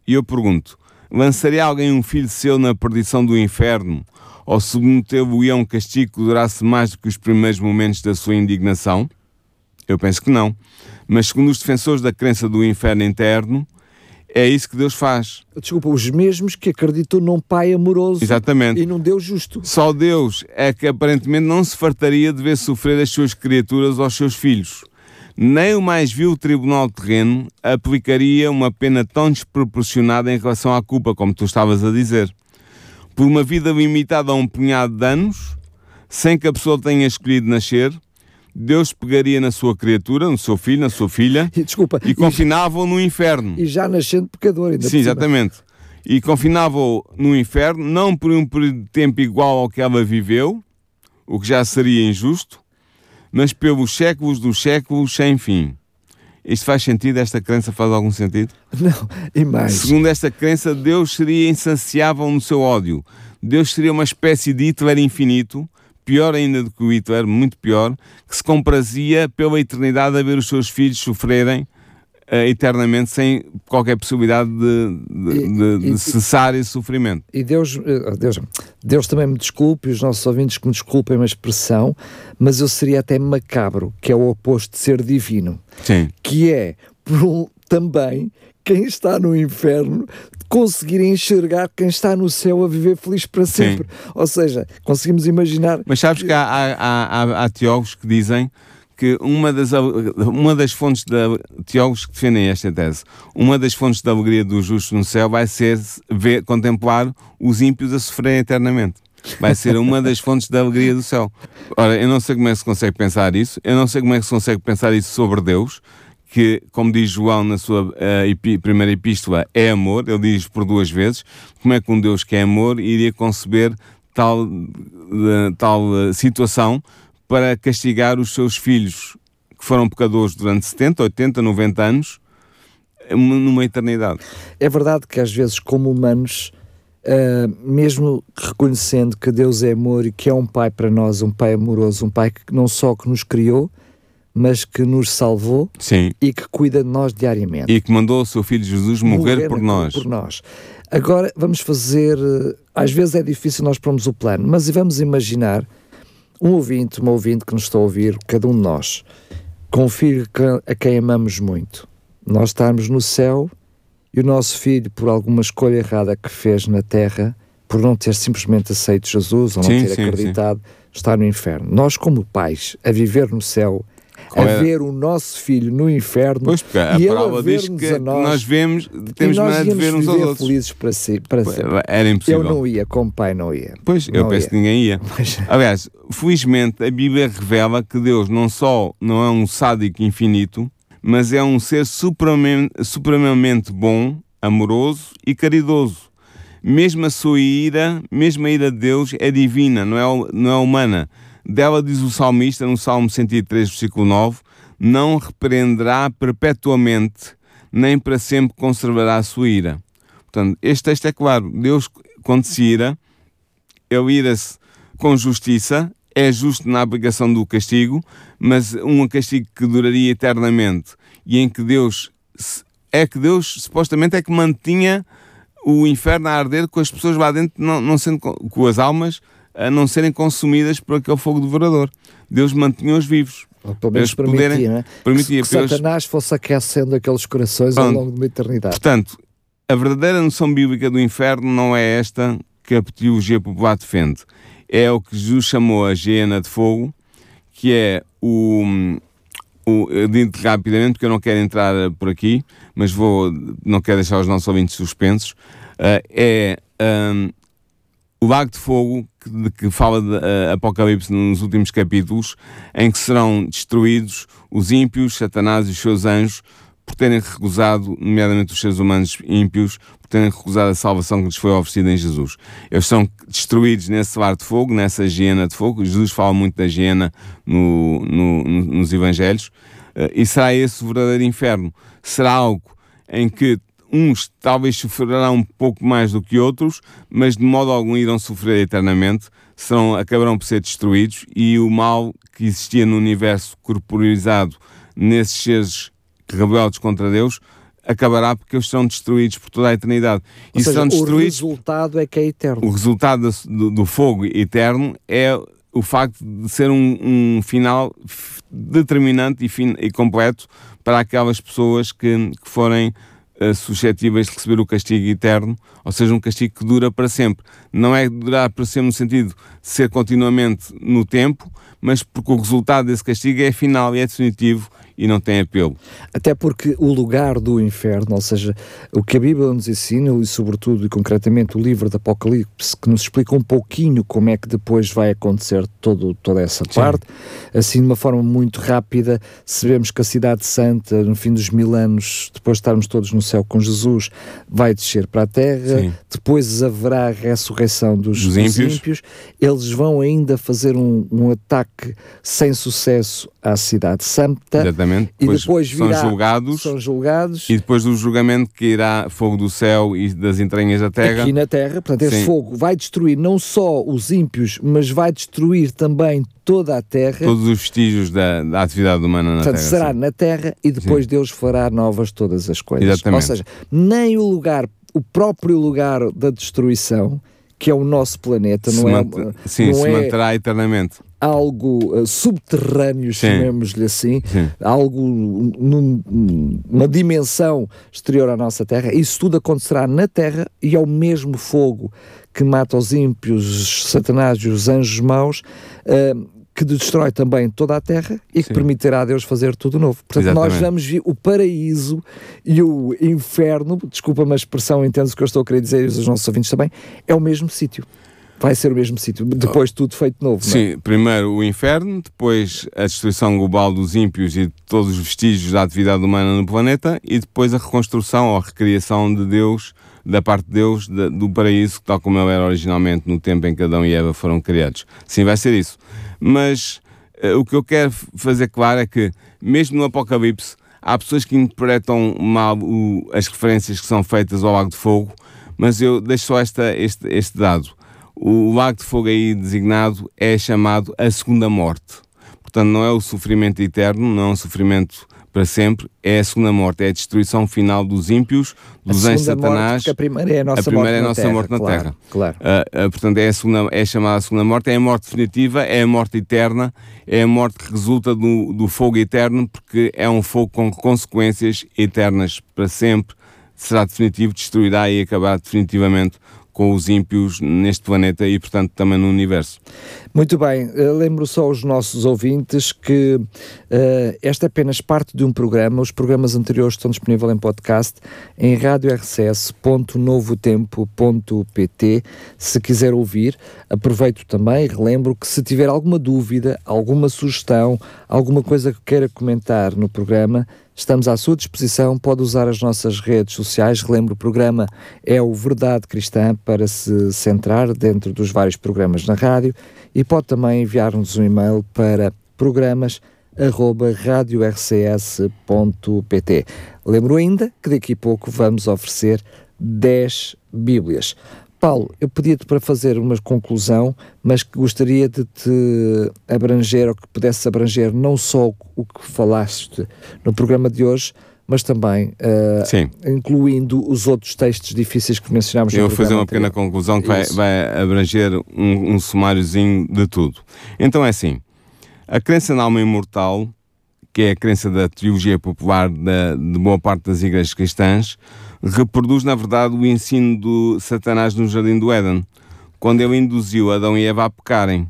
e eu pergunto, lançaria alguém um filho seu na perdição do inferno ou submeteu-o a um castigo que durasse mais do que os primeiros momentos da sua indignação? Eu penso que não. Mas segundo os defensores da crença do inferno interno, É isso que Deus faz. Desculpa, os mesmos que acreditam num pai amoroso Exatamente. e num Deus justo. Só Deus é que aparentemente não se fartaria de ver sofrer as suas criaturas aos seus filhos. Nem o mais vil tribunal terreno aplicaria uma pena tão desproporcionada em relação à culpa, como tu estavas a dizer. Por uma vida limitada a um punhado de anos, sem que a pessoa tenha escolhido nascer, Deus pegaria na sua criatura, no seu filho, na sua filha, E, [laughs] desculpa, e confinava-o no inferno. e já nascendo pecador ainda Sim, exatamente. E confinava-o no inferno, não por um período de tempo igual ao que ela viveu, o que já seria injusto, mas pelos séculos dos séculos sem fim. Isto faz sentido? Esta crença faz algum sentido? [laughs] Não, e mais. Segundo esta crença, Deus seria insaciável no seu ódio. Deus seria uma espécie de Hitler infinito, pior ainda do que o Hitler, muito pior, que se comprazia pela eternidade a ver os seus filhos sofrerem eh, eternamente sem qualquer possibilidade de, de- E- de- de e- cessar esse sofrimento. E Deus, eh, Deus, Deus também me desculpe, e os nossos ouvintes que me desculpem a expressão, mas eu seria até macabro, que é o oposto de ser divino, Sim. que é, por um, também, quem está no inferno conseguir enxergar quem está no céu a viver feliz para sempre. Ou seja, conseguimos imaginar Mas sabes que há, há, há, há- há teólogos que dizem que uma das, uma das fontes da teólogos que defendem esta tese, uma das fontes da alegria dos justos no céu vai ser ver, contemplar os ímpios a sofrerem eternamente. Vai ser uma das fontes da alegria do céu. Ora, eu não sei como é que se consegue pensar isso, eu não sei como é que se consegue pensar isso sobre Deus, que, como diz João na sua eh, epi- primeira epístola, é amor, ele diz por duas vezes, como é que um Deus que é amor iria conceber tal, eh, tal eh, situação para castigar os seus filhos que foram pecadores durante 70, 80, 90 anos numa eternidade. É verdade que às vezes, como humanos, ah, mesmo reconhecendo que Deus é amor e que é um pai para nós, um pai amoroso, um pai que não só que nos criou, mas que nos salvou Sim. e que cuida de nós diariamente. E que mandou o seu filho Jesus morrer, por na- nós. por nós. Agora vamos fazer. eh, Às vezes é difícil nós pormos o plano, mas vamos imaginar um ouvinte, uma ouvinte que nos está a ouvir, cada um de nós, com um filho a quem amamos muito. Nós estarmos no céu e o nosso filho, por alguma escolha errada que fez na terra, por não ter simplesmente aceito Jesus ou não Sim, ter sim, acreditado, está no inferno. Nós, como pais, a viver no céu, a é- ver o nosso filho no inferno Pois, porque a e ele a diz que a nós, nós vemos, temos nós maneira de ver uns aos outros. felizes para, si, para sempre. Era impossível. Eu não ia, como pai não ia. Pois, eu Não penso ia. que ninguém ia. [laughs] Mas- Aliás, felizmente a Bíblia revela que Deus não só não é um sádico infinito, mas é um ser supremamente, supremamente bom, amoroso e caridoso. Mesmo a sua ira, mesmo a ira de Deus é divina, não é, não é humana. Dela diz o salmista no Salmo 103, versículo 9: Não repreenderá perpetuamente, nem para sempre conservará a sua ira. Portanto, este texto é claro. Deus, quando se ira, ele ira-se com justiça, é justo na aplicação do castigo, mas um castigo que duraria eternamente e em que Deus é que Deus supostamente é que mantinha o inferno a arder com as pessoas lá dentro não, não sendo co- com as almas a não serem consumidas por aquele fogo devorador. Deus mantinha-os vivos. Ou pelo menos poderem- permitia, não é? permitia que, eles- Satanás fosse aquecendo aqueles corações ao Pronto. longo de uma eternidade. Portanto, a verdadeira noção bíblica do inferno não é esta que a teologia popular defende. É o que Jesus chamou a geena de fogo, que é o. o eu digo rapidamente, porque eu não quero entrar por aqui, mas vou, não quero deixar os nossos ouvintes suspensos. eh, é ahm, o lago de fogo que, de que fala de eh, Apocalipse nos últimos capítulos, em que serão destruídos os ímpios, Satanás e os seus anjos, por terem recusado, nomeadamente os seres humanos ímpios, por terem recusado a salvação que lhes foi oferecida em Jesus. Eles são destruídos nesse lago de fogo, nessa hiena de fogo. Jesus fala muito da hiena no- no- nos Evangelhos. Eh, e será esse o verdadeiro inferno. Será algo em que uns talvez sofrerão um pouco mais do que outros, mas de modo algum irão sofrer eternamente, serão, acabarão por ser destruídos e o mal que existia no universo corporizado nesses seres rebeldes contra Deus acabará porque eles serão destruídos por toda a eternidade. Ou e seja, serão o destruídos resultado é que é eterno. o resultado do, do fogo eterno é o facto de ser um, um final determinante e, fin- e completo para aquelas pessoas que, que forem suscetíveis de receber o castigo eterno, ou seja, um castigo que dura para sempre. Não é durar para sempre no sentido de ser continuamente no tempo, mas porque o resultado desse castigo é final e é definitivo e não tem apelo. Até porque o lugar do inferno, ou seja, o que a Bíblia nos ensina, e sobretudo e concretamente o livro do Apocalipse, que nos explica um pouquinho como é que depois vai acontecer todo, toda essa Sim. parte, assim de uma forma muito rápida, sabemos que a Cidade Santa, no fim dos mil anos, depois de estarmos todos no céu com Jesus, vai descer para a terra, Sim. depois haverá a ressurreição dos, dos, ímpios. dos, ímpios. eles vão ainda fazer um, um ataque sem sucesso à Cidade Santa. Exatamente. E depois, virá, são julgados. São julgados. E depois do julgamento que irá fogo do céu e das entranhas da terra. Aqui na terra, portanto, esse Sim. fogo vai destruir não só os ímpios, mas vai destruir também toda a terra. Todos os vestígios da, da atividade humana na portanto, terra. será sim. na terra e depois Sim. Deus fará novas todas as coisas. Exatamente. Ou seja, nem o lugar, o próprio lugar da destruição que é o nosso planeta, se não é? Sim, não se é manterá eternamente. Algo uh, subterrâneo, chamemos-lhe assim, Sim. algo num, numa dimensão exterior à nossa Terra. Isso tudo acontecerá na Terra e é o mesmo fogo que mata os ímpios, os satanás e os anjos maus. Uh, que destrói também toda a terra e que Sim. permitirá a Deus fazer tudo novo. Portanto, Exatamente. nós vamos ver o paraíso e o inferno, desculpa-me a expressão, entendo o que eu estou a querer dizer e os nossos ouvintes também, é o mesmo sítio. Vai ser o mesmo sítio, depois oh. tudo feito novo. É? Sim, é? primeiro o inferno, depois a destruição global dos ímpios e de todos os vestígios da atividade humana no planeta e depois a reconstrução ou a recriação de Deus, da parte de Deus, do paraíso, tal como ele era originalmente no tempo em que Adão e Eva foram criados. Sim, vai ser isso. Mas uh, o que eu quero fazer claro é que, mesmo no Apocalipse, há pessoas que interpretam mal o, as referências que são feitas ao Lago de Fogo, mas eu deixo só esta, este, este dado. O Lago de Fogo aí designado é chamado a Segunda Morte. Portanto, não é o sofrimento eterno, não é um sofrimento para sempre, é a segunda morte, é a destruição final dos ímpios, dos anjos Satanás. Morte, a primeira é a nossa, a morte, é a nossa terra, morte na claro, terra. Claro. Uh, uh, portanto, é, a segunda, é chamada a segunda morte, é a morte definitiva, é a morte eterna, é a morte que resulta do, do fogo eterno, porque é um fogo com consequências eternas para sempre, será definitivo, destruirá e acabará definitivamente com os ímpios neste planeta e, portanto, também no universo. Muito bem, eh, lembro só aos nossos ouvintes que uh, esta é apenas parte de um programa. Os programas anteriores estão disponíveis em podcast em radiorcs.novotempo.pt. Se quiser ouvir, aproveito também e relembro que se tiver alguma dúvida, alguma sugestão, alguma coisa que queira comentar no programa, Estamos à sua disposição, pode usar as nossas redes sociais. Relembro, o programa é o Verdade Cristã para se centrar dentro dos vários programas na rádio e pode também enviar-nos um e-mail para programas. Lembro ainda que daqui a pouco vamos oferecer 10 Bíblias. Paulo, eu pedia-te para fazer uma conclusão, mas gostaria de te abranger, ou que pudesse abranger não só o que falaste no programa de hoje, mas também uh, incluindo os outros textos difíceis que mencionámos Eu vou fazer uma anterior. pequena conclusão que vai, vai, abranger um, um sumáriozinho de tudo. Então é assim, a crença na alma imortal, que é a crença da teologia popular da, de boa parte das igrejas cristãs, reproduz, na verdade, o ensino do Satanás no Jardim do Éden, quando ele induziu Adão e Eva a pecarem.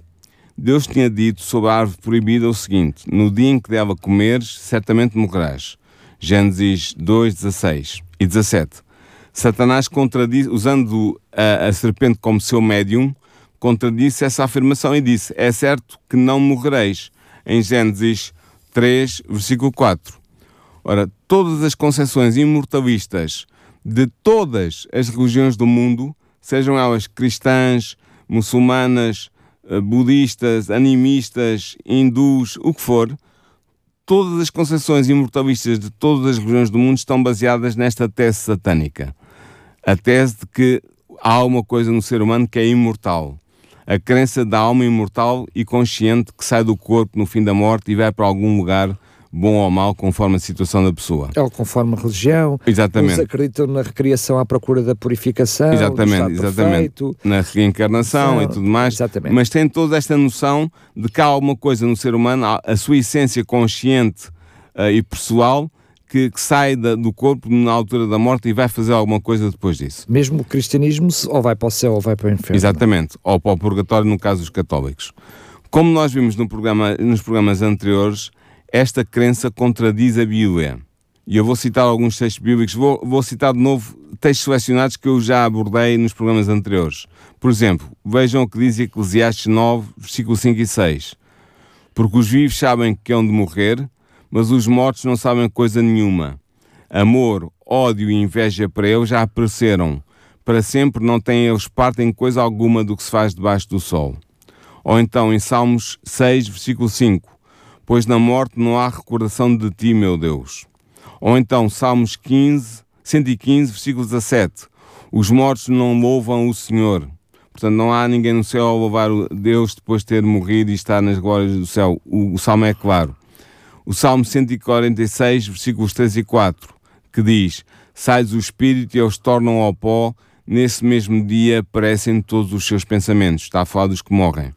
Deus tinha dito sobre a árvore proibida o seguinte: No dia em que dela comeres, certamente morrerás. Gênesis 2, 16 e 17. Satanás, usando a, a serpente como seu médium, contradisse essa afirmação e disse: É certo que não morrereis. Em Gênesis 3, versículo 4. Ora, todas as concepções imortalistas de todas as religiões do mundo, sejam elas cristãs, muçulmanas, eh, budistas, animistas, hindus, o que for, todas as concepções imortalistas de todas as religiões do mundo estão baseadas nesta tese satânica. A tese de que há uma coisa no ser humano que é imortal. A crença da alma imortal e consciente que sai do corpo no fim da morte e vai para algum lugar bom ou mau, conforme a situação da pessoa. Ou conforme a religião. Exatamente. Uns acreditam na recriação à procura da purificação. Exatamente, exatamente. Perfeito. Na reencarnação e tudo mais. Exatamente. Mas tem toda esta noção de que há alguma coisa no ser humano, a sua essência consciente uh, e pessoal, que, que sai da, do corpo na altura da morte e vai fazer alguma coisa depois disso. Mesmo o cristianismo ou vai para o céu ou vai para o inferno. Exatamente, ou para o purgatório no caso dos católicos. Como nós vimos no programa, nos programas anteriores, esta crença contradiz a Bíblia. E eu vou citar alguns textos bíblicos, vou, vou citar de novo textos selecionados que eu já abordei nos programas anteriores. Por exemplo, vejam o que diz Eclesiastes 9, versículos 5 e 6. Porque os vivos sabem que hão de morrer, mas os mortos não sabem coisa nenhuma. Amor, ódio e inveja para eles já apareceram. Para sempre não têm eles parte em coisa alguma do que se faz debaixo do sol. Ou então em Salmos 6, versículo 5: Pois na morte não há recordação de ti, meu Deus. Ou então Salmos 15, 115, versículo 17: Os mortos não louvam o Senhor. Portanto, não há ninguém no céu a louvar Deus depois de ter morrido e estar nas glórias do céu. O, o salmo é claro. O Salmo 146, versículos 3 e 4, que diz: Sais o espírito e eles tornam ao pó, nesse mesmo dia parecem todos os seus pensamentos. Está a falar dos que morrem.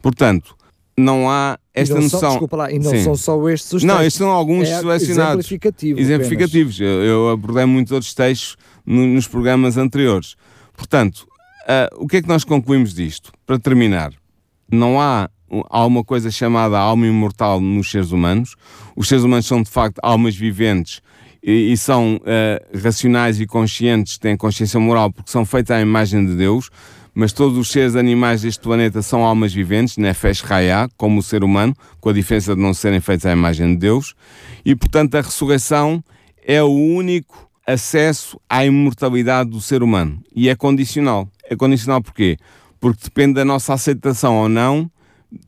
Portanto, não há esta não noção. São, desculpa lá, e não Sim. são só estes os Não, textos. estes são alguns é selecionados. Exemplificativo Exemplificativos. Eu, eu abordei muitos outros textos no- nos programas anteriores. Portanto, ah, o que é que nós concluímos disto? Para terminar, não há há uma coisa chamada alma imortal nos seres humanos. Os seres humanos são de facto almas viventes e, e são ah, racionais e conscientes, têm consciência moral porque são feitos à imagem de Deus. Mas todos os seres animais deste planeta são almas viventes, Nefesh Hayah, como o ser humano, com a diferença de não serem feitos à imagem de Deus. E portanto a ressurreição é o único acesso à imortalidade do ser humano. E é condicional. É condicional porquê? Porque depende da nossa aceitação ou não,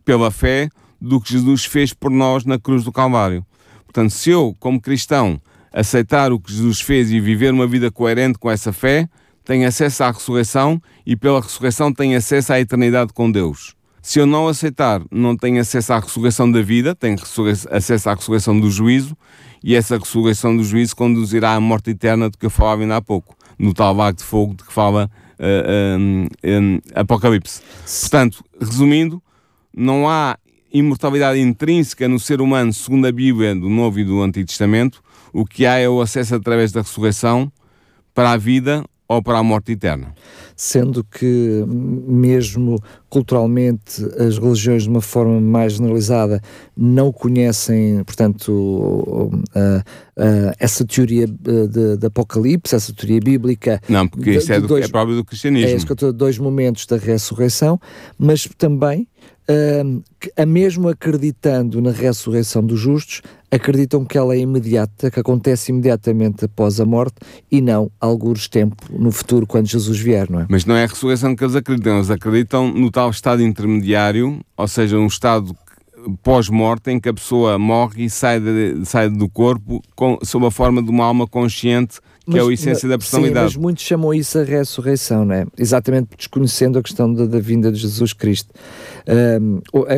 pela fé, do que Jesus fez por nós na cruz do Calvário. Portanto, se eu, como cristão, aceitar o que Jesus fez e viver uma vida coerente com essa fé, tenho acesso à ressurreição e pela ressurreição tenho acesso à eternidade com Deus. Se eu não aceitar, não tenho acesso à ressurreição da vida, tenho acesso à ressurreição do juízo, e essa ressurreição do juízo conduzirá à morte eterna de que eu falava ainda há pouco, no tal lago de fogo de que fala ah, hum, hum, Apocalipse. Portanto, resumindo, não há imortalidade intrínseca no ser humano, segundo a Bíblia do Novo e do Antigo Testamento. O que há é o acesso através da ressurreição para a vida ou para a morte eterna. Sendo que, mesmo culturalmente, as religiões, de uma forma mais generalizada, não conhecem, portanto, a- a- essa teoria eh, de, de Apocalipse, essa teoria bíblica. Não, porque de- isso é, de do, dois- é próprio do cristianismo. É isso que eu estou, dois momentos da ressurreição, mas também, que, a mesmo acreditando na ressurreição dos justos, acreditam que ela é imediata, que acontece imediatamente após a morte e não alguns tempo no futuro, quando Jesus vier, não é? Mas não é a ressurreição que eles acreditam, eles acreditam no tal estado intermediário, ou seja, um estado pós-morte em que a pessoa morre e sai, de- sai do corpo com, sob a forma de uma alma consciente, que é a essência da Sim, personalidade. mas muitos chamam isso a ressurreição, não é? Exatamente desconhecendo a questão da, da vinda de Jesus Cristo. É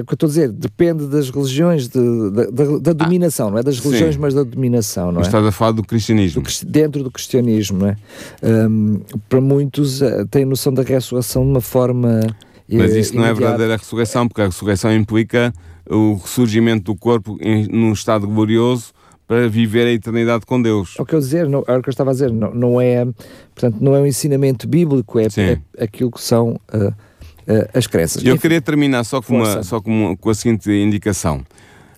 o que eu estou a dizer, depende das religiões, de- da, da- da dominação, não é? Das religiões, Ah, sim. mas da dominação, não é? estás a falar do cristianismo. do dentro do cristianismo, não é? Hum, para muitos eh, têm noção da ressurreição de uma forma. eh, Mas isso não é verdadeira ressurreição, porque a ressurreição implica o ressurgimento do corpo em, num estado glorioso para viver a eternidade com Deus. É o que eu dizer, não, é o que eu estava a dizer, não, não é, portanto, não é um ensinamento bíblico, é, é aquilo que são ah, ah, as crenças. Eu Enfim, queria terminar só com, uma, só com, uma- com a seguinte indicação.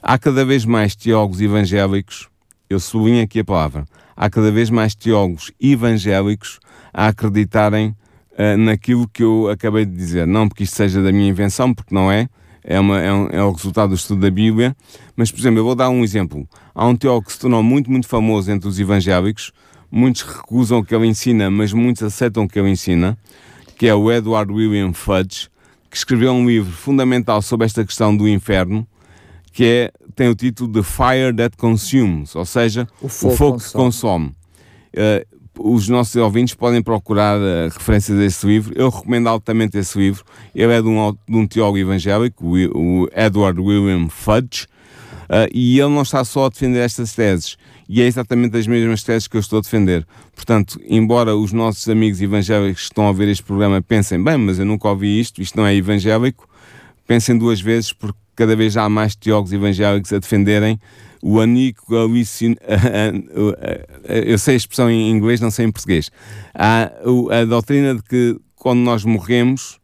Há cada vez mais teólogos evangélicos, eu sublinho aqui a palavra, há cada vez mais teólogos evangélicos a acreditarem ah, naquilo que eu acabei de dizer. Não porque isto seja da minha invenção, porque não é, é, uma, é, um- é o resultado do estudo da Bíblia. Mas, por exemplo, eu vou dar um exemplo. Há um teólogo que se tornou muito, muito famoso entre os evangélicos, muitos recusam o que ele ensina, mas muitos aceitam o que ele ensina, que é o Edward William Fudge, que escreveu um livro fundamental sobre esta questão do inferno, que é, tem o título de Fire That Consumes, ou seja, O o fogo fogo, que consome. Eh, os nossos ouvintes podem procurar uh, referências a esse livro. Eu recomendo altamente esse livro. Ele é de um, de um teólogo evangélico, o Edward William Fudge, Uh, e ele não está só a defender estas teses, e é exatamente as mesmas teses que eu estou a defender. Portanto, embora os nossos amigos evangélicos que estão a ver este programa pensem, bem, mas eu nunca ouvi isto, isto não é evangélico, pensem duas vezes, porque cada vez há mais teólogos evangélicos a defenderem o aniquilação, [laughs] eu sei a expressão em inglês, não sei em português. Há a doutrina de que quando nós morremos,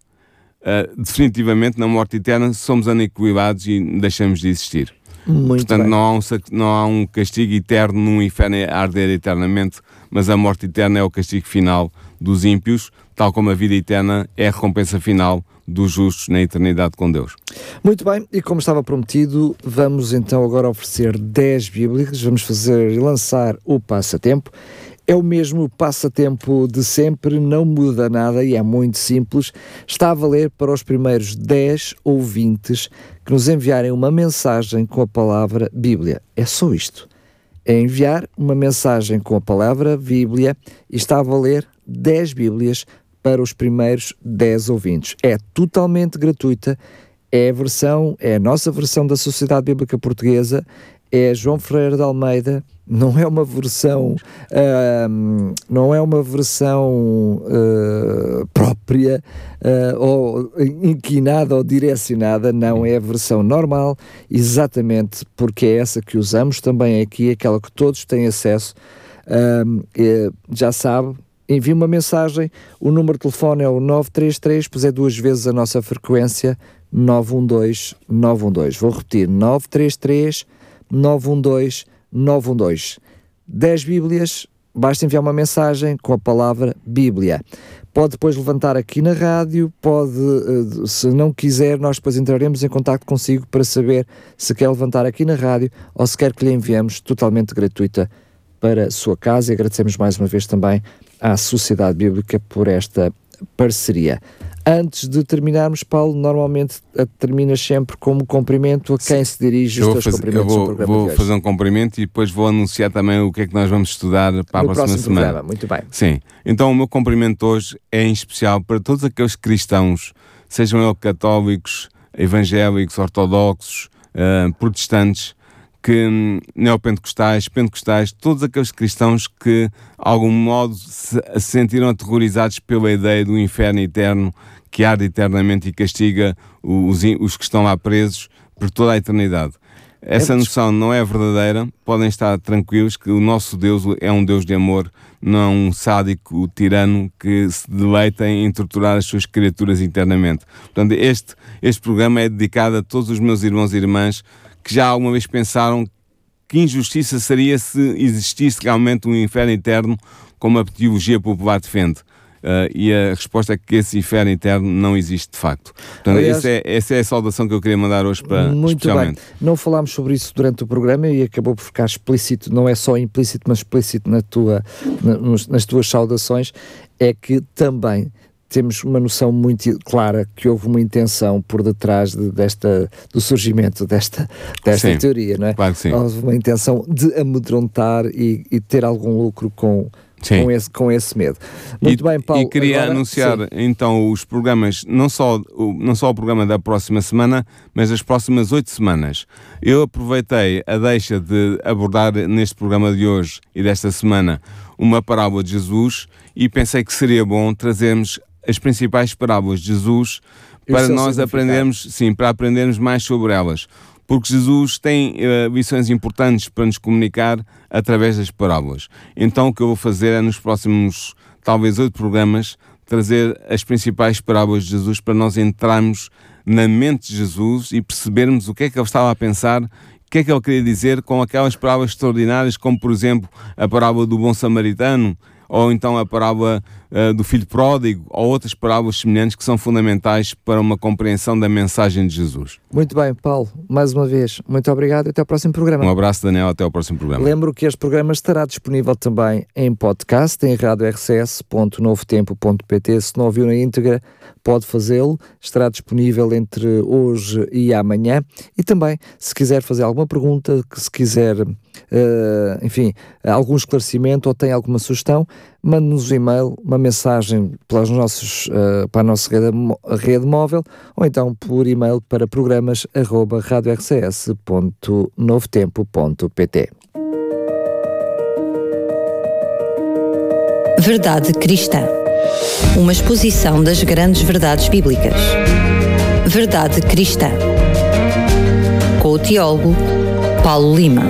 uh, definitivamente na morte eterna, somos aniquilados e deixamos de existir. Muito Portanto, bem. não há, um, não há um castigo eterno num inferno a arder eternamente, mas a morte eterna é o castigo final dos ímpios, tal como a vida eterna é a recompensa final dos justos na eternidade com Deus. Muito bem, e como estava prometido, vamos então agora oferecer 10 bíblicas, vamos fazer e lançar o passatempo. É o mesmo passatempo de sempre, não muda nada e é muito simples. Está a valer para os primeiros 10 ouvintes que nos enviarem uma mensagem com a palavra Bíblia. É só isto. É enviar uma mensagem com a palavra Bíblia e está a valer 10 Bíblias para os primeiros 10 ouvintes. É totalmente gratuita, é a versão, é a nossa versão da Sociedade Bíblica Portuguesa, é João Ferreira de Almeida, não é uma versão, uh, não é uma versão uh, própria uh, ou inquinada ou direcionada, não é a versão normal, exatamente porque é essa que usamos também aqui, aquela que todos têm acesso. É, já sabe, envie uma mensagem, o número de telefone é o 933, pois é duas vezes a nossa frequência, 912 912. Vou repetir, 933 912 912. 10 Bíblias, basta enviar uma mensagem com a palavra Bíblia. Pode depois levantar aqui na rádio, pode, se não quiser, nós depois entraremos em contato consigo para saber se quer levantar aqui na rádio ou se quer que lhe enviemos totalmente gratuita para a sua casa e agradecemos mais uma vez também à Sociedade Bíblica por esta parceria. Antes de terminarmos, Paulo, normalmente terminas sempre como cumprimento a quem se dirige eu os teus fazer, cumprimentos eu vou, vou fazer um cumprimento e depois vou anunciar também o que é que nós vamos estudar para no a próxima semana. Programa. Muito bem. Sim. Então o meu cumprimento hoje é em especial para todos aqueles cristãos, sejam eles católicos, evangélicos, ortodoxos, uh, protestantes, que hum, neopentecostais, pentecostais, todos aqueles cristãos que, de algum modo, se, se sentiram aterrorizados pela ideia do inferno eterno que arde eternamente e castiga os, os que estão lá presos por toda a eternidade. Essa noção não é verdadeira, podem estar tranquilos que o nosso Deus é um Deus de amor, não é um sádico tirano que se deleita em torturar as suas criaturas internamente. Portanto, este, este programa é dedicado a todos os meus irmãos e irmãs que já alguma vez pensaram que injustiça seria se existisse realmente um inferno eterno, como a teologia popular defende. Uh, e a resposta é que esse inferno eterno não existe de facto. Portanto, Aliás, essa, é, essa é a saudação que eu queria mandar hoje para Muito especialmente. bem. Não falámos sobre isso durante o programa e acabou por ficar explícito, não é só implícito, mas explícito na tua, na, nas tuas saudações, é que também temos uma noção muito clara que houve uma intenção por detrás de, desta, do surgimento desta, desta Sim, teoria, não é? claro que sim. Houve uma intenção de amedrontar e, e ter algum lucro com, Sim. com, esse, com esse medo. Muito e, bem, Paulo. E queria agora- anunciar sim. então os programas, não só, o, não só o programa da próxima semana, mas das próximas oito semanas. Eu aproveitei a deixa de abordar neste programa de hoje e desta semana uma parábola de Jesus e pensei que seria bom trazermos as principais parábolas de Jesus para nós aprendermos, sim, para aprendermos mais sobre elas. Porque Jesus tem eh, lições importantes para nos comunicar através das parábolas. Então o que eu vou fazer é nos próximos, talvez, oito programas, trazer as principais parábolas de Jesus para nós entrarmos na mente de Jesus e percebermos o que é que ele estava a pensar, o que é que ele queria dizer com aquelas parábolas extraordinárias, como por exemplo a parábola do bom samaritano, ou então a parábola eh, do filho pródigo, ou outras parábolas semelhantes que são fundamentais para uma compreensão da mensagem de Jesus. Muito bem, Paulo, mais uma vez, muito obrigado e até ao próximo programa. Um abraço, Daniel, até ao próximo programa. Lembro que este programa estará disponível também em podcast, em radiorcs.novotempo.pt. Se não ouviu na íntegra, pode fazê-lo. Estará disponível entre hoje e amanhã. E também, se quiser fazer alguma pergunta, se quiser, eh, enfim, algum esclarecimento ou tem alguma sugestão, mande-nos um e-mail, uma mensagem pelas eh, para a nossa rede, rede móvel ou então por e-mail para programas arroba radiorcs.novotempo.pt. Verdade Cristã. Uma exposição das grandes verdades bíblicas. Verdade Cristã. Com o teólogo Paulo Lima.